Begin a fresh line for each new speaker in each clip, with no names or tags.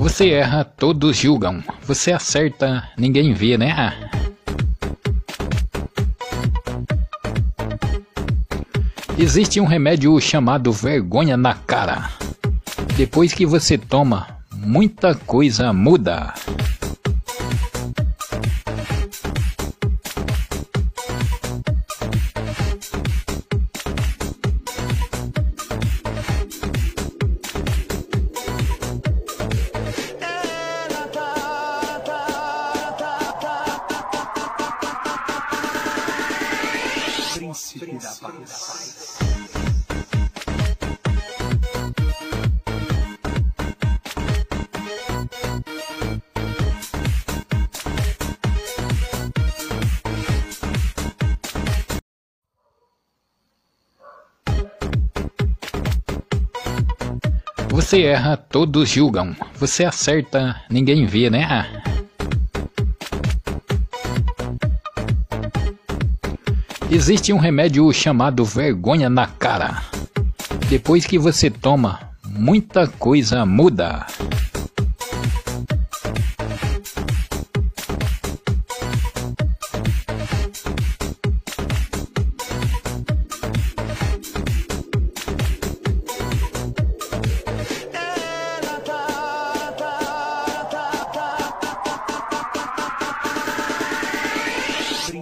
Você erra, todos julgam. Você acerta, ninguém vê, né? Existe um remédio chamado vergonha na cara. Depois que você toma, muita coisa muda.
Príncipe da paz.
Você erra, todos julgam. Você acerta, ninguém vê, né? Existe um remédio chamado vergonha na cara. Depois que você toma, muita coisa muda.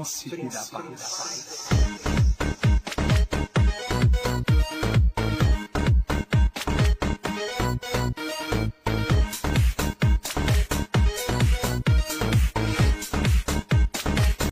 Felicidades. Felicidades.